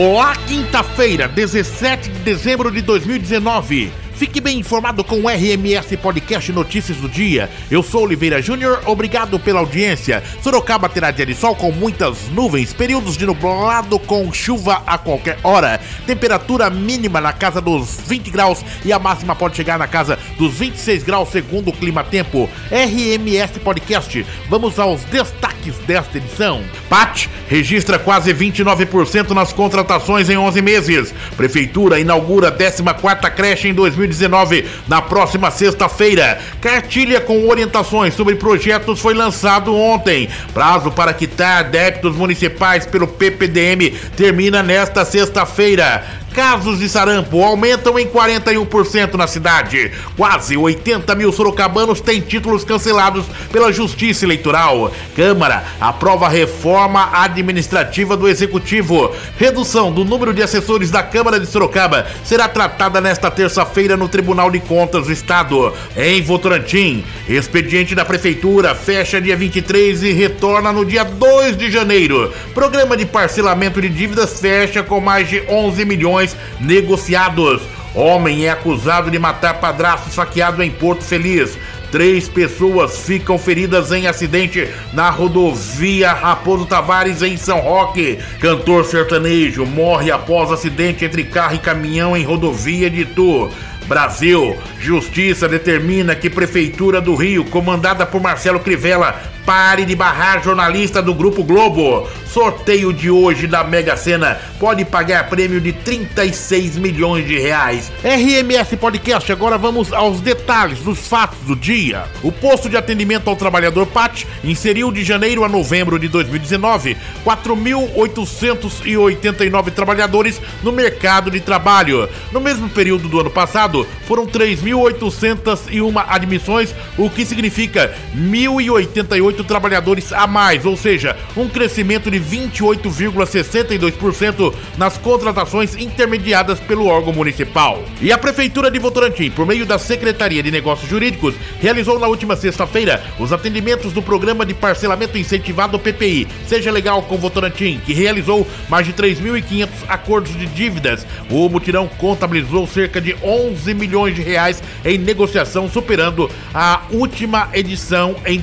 Olá, quinta-feira, 17 de dezembro de 2019. Fique bem informado com o RMS Podcast Notícias do Dia. Eu sou Oliveira Júnior, obrigado pela audiência. Sorocaba terá dia de sol com muitas nuvens, períodos de nublado com chuva a qualquer hora. Temperatura mínima na casa dos 20 graus e a máxima pode chegar na casa dos 26 graus segundo o Clima Tempo. RMS Podcast, vamos aos destaques desta edição. Pat registra quase 29% nas contratações em 11 meses. Prefeitura inaugura 14ª creche em 2019 2019, na próxima sexta-feira. Cartilha com orientações sobre projetos foi lançado ontem. Prazo para quitar débitos municipais pelo PPDM termina nesta sexta-feira casos de sarampo aumentam em 41% na cidade. Quase 80 mil sorocabanos têm títulos cancelados pela Justiça Eleitoral. Câmara aprova reforma administrativa do Executivo. Redução do número de assessores da Câmara de Sorocaba será tratada nesta terça-feira no Tribunal de Contas do Estado. Em Votorantim, expediente da Prefeitura fecha dia 23 e retorna no dia 2 de janeiro. Programa de parcelamento de dívidas fecha com mais de 11 milhões negociados. Homem é acusado de matar padrasto saqueado em Porto Feliz. Três pessoas ficam feridas em acidente na rodovia Raposo Tavares, em São Roque. Cantor sertanejo morre após acidente entre carro e caminhão em rodovia de Itu. Brasil, Justiça determina que Prefeitura do Rio, comandada por Marcelo Crivella, pare de barrar jornalista do Grupo Globo. Sorteio de hoje da Mega Sena pode pagar prêmio de 36 milhões de reais. RMS Podcast, agora vamos aos detalhes dos fatos do dia. O posto de atendimento ao trabalhador PAT inseriu de janeiro a novembro de 2019 4.889 trabalhadores no mercado de trabalho. No mesmo período do ano passado, foram 3.801 admissões, o que significa 1.088 trabalhadores a mais, ou seja, um crescimento de 28,62% nas contratações intermediadas pelo órgão municipal. E a Prefeitura de Votorantim, por meio da Secretaria de Negócios Jurídicos, realizou na última sexta-feira os atendimentos do Programa de Parcelamento Incentivado PPI, Seja Legal com Votorantim, que realizou mais de 3.500 acordos de dívidas. O mutirão contabilizou cerca de 11 milhões de reais em negociação, superando a última edição em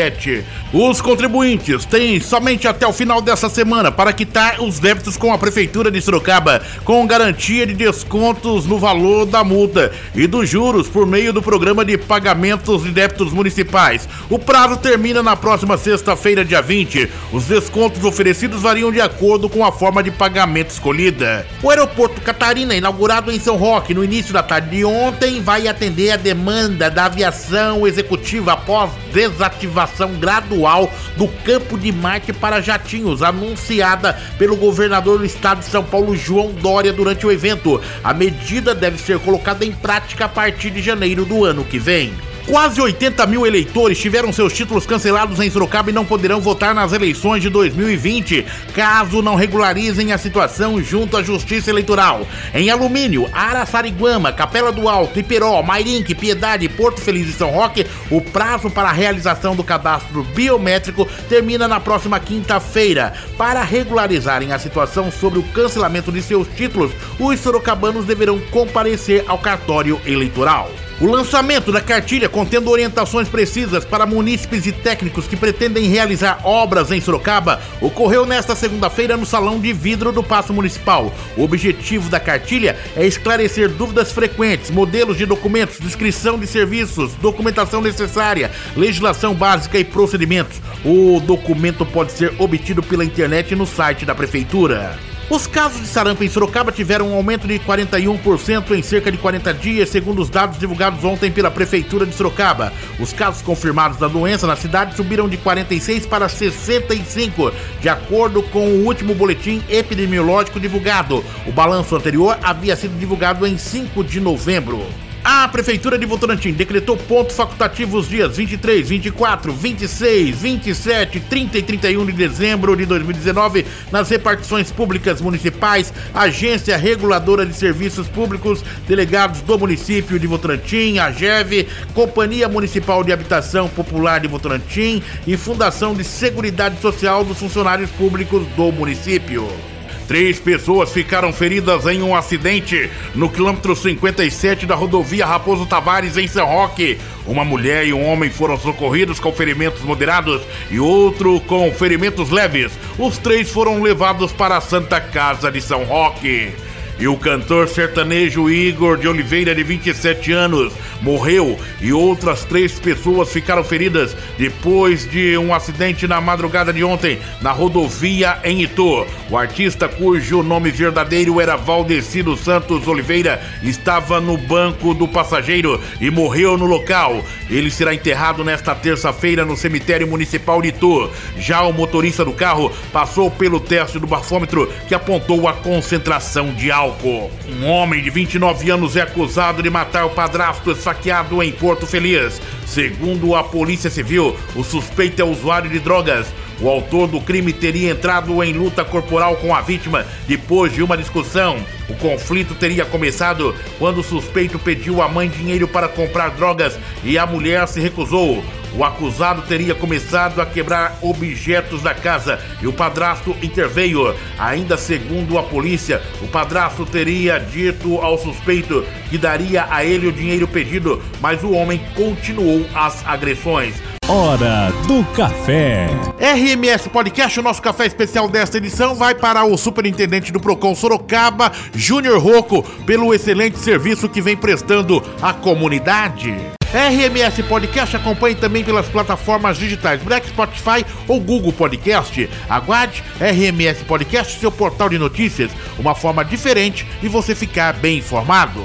2017. Os contribuintes têm somente até o final dessa semana para quitar os débitos com a Prefeitura de Sorocaba, com garantia de descontos no valor da multa e dos juros por meio do programa de pagamentos de débitos municipais. O prazo termina na próxima sexta-feira, dia 20. Os descontos oferecidos variam de acordo com a forma de pagamento escolhida. O aeroporto Catarina, inaugurado em São Roque no início da tarde de ontem, vai atender a demanda da aviação executiva após desativação gradual do campo de Marte para jatinhos, anunciada pelo governador do estado de São Paulo, João Dória, durante o evento. A medida deve ser colocada em prática a partir de janeiro do ano que vem. Quase 80 mil eleitores tiveram seus títulos cancelados em Sorocaba e não poderão votar nas eleições de 2020, caso não regularizem a situação junto à Justiça Eleitoral. Em Alumínio, Araçariguama, Capela do Alto, Iperó, Mairinque, Piedade, Porto Feliz e São Roque, o prazo para a realização do cadastro biométrico termina na próxima quinta-feira. Para regularizarem a situação sobre o cancelamento de seus títulos, os sorocabanos deverão comparecer ao cartório eleitoral. O lançamento da cartilha contendo orientações precisas para munícipes e técnicos que pretendem realizar obras em Sorocaba ocorreu nesta segunda-feira no Salão de Vidro do Paço Municipal. O objetivo da cartilha é esclarecer dúvidas frequentes, modelos de documentos, descrição de serviços, documentação necessária, legislação básica e procedimentos. O documento pode ser obtido pela internet no site da Prefeitura. Os casos de sarampo em Sorocaba tiveram um aumento de 41% em cerca de 40 dias, segundo os dados divulgados ontem pela Prefeitura de Sorocaba. Os casos confirmados da doença na cidade subiram de 46 para 65, de acordo com o último boletim epidemiológico divulgado. O balanço anterior havia sido divulgado em 5 de novembro. A Prefeitura de Votorantim decretou pontos facultativos dias 23, 24, 26, 27, 30 e 31 de dezembro de 2019 nas repartições públicas municipais, Agência Reguladora de Serviços Públicos, delegados do município de Votorantim, a GEV, Companhia Municipal de Habitação Popular de Votorantim e Fundação de Seguridade Social dos Funcionários Públicos do município. Três pessoas ficaram feridas em um acidente no quilômetro 57 da rodovia Raposo Tavares, em São Roque. Uma mulher e um homem foram socorridos com ferimentos moderados e outro com ferimentos leves. Os três foram levados para a Santa Casa de São Roque. E o cantor sertanejo Igor de Oliveira, de 27 anos, morreu e outras três pessoas ficaram feridas depois de um acidente na madrugada de ontem na rodovia em Itu. O artista, cujo nome verdadeiro era Valdecido Santos Oliveira, estava no banco do passageiro e morreu no local. Ele será enterrado nesta terça-feira no cemitério municipal de Itu. Já o motorista do carro passou pelo teste do bafômetro que apontou a concentração de álcool álcool. Um homem de 29 anos é acusado de matar o padrasto esfaqueado em Porto Feliz. Segundo a Polícia Civil, o suspeito é usuário de drogas. O autor do crime teria entrado em luta corporal com a vítima depois de uma discussão. O conflito teria começado quando o suspeito pediu à mãe dinheiro para comprar drogas e a mulher se recusou. O acusado teria começado a quebrar objetos da casa e o padrasto interveio. Ainda segundo a polícia, o padrasto teria dito ao suspeito que daria a ele o dinheiro pedido, mas o homem continuou as agressões. Hora do café. RMS Podcast, o nosso café especial desta edição, vai para o superintendente do Procon Sorocaba, Júnior Rocco, pelo excelente serviço que vem prestando à comunidade. RMS Podcast acompanhe também pelas plataformas digitais Black Spotify ou Google Podcast. Aguarde RMS Podcast, seu portal de notícias, uma forma diferente de você ficar bem informado.